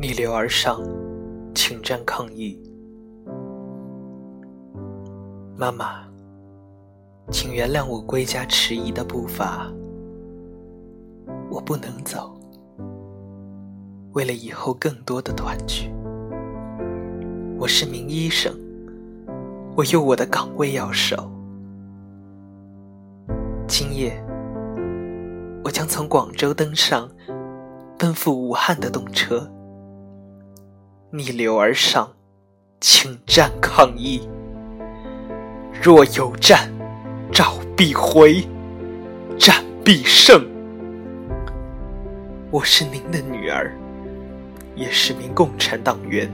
逆流而上，请战抗疫。妈妈，请原谅我归家迟疑的步伐。我不能走，为了以后更多的团聚。我是名医生，我有我的岗位要守。今夜，我将从广州登上奔赴武汉的动车，逆流而上，请战抗议。若有战，召必回，战必胜。我是您的女儿，也是名共产党员。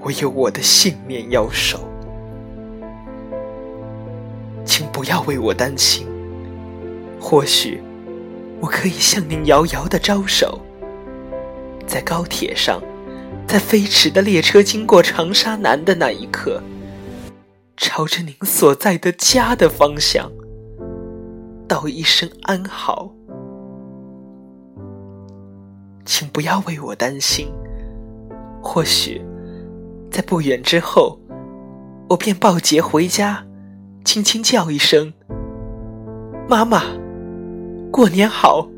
我有我的信念要守，请不要为我担心。或许我可以向您遥遥的招手，在高铁上，在飞驰的列车经过长沙南的那一刻，朝着您所在的家的方向，道一声安好。请不要为我担心，或许在不远之后，我便抱杰回家，轻轻叫一声“妈妈”，过年好。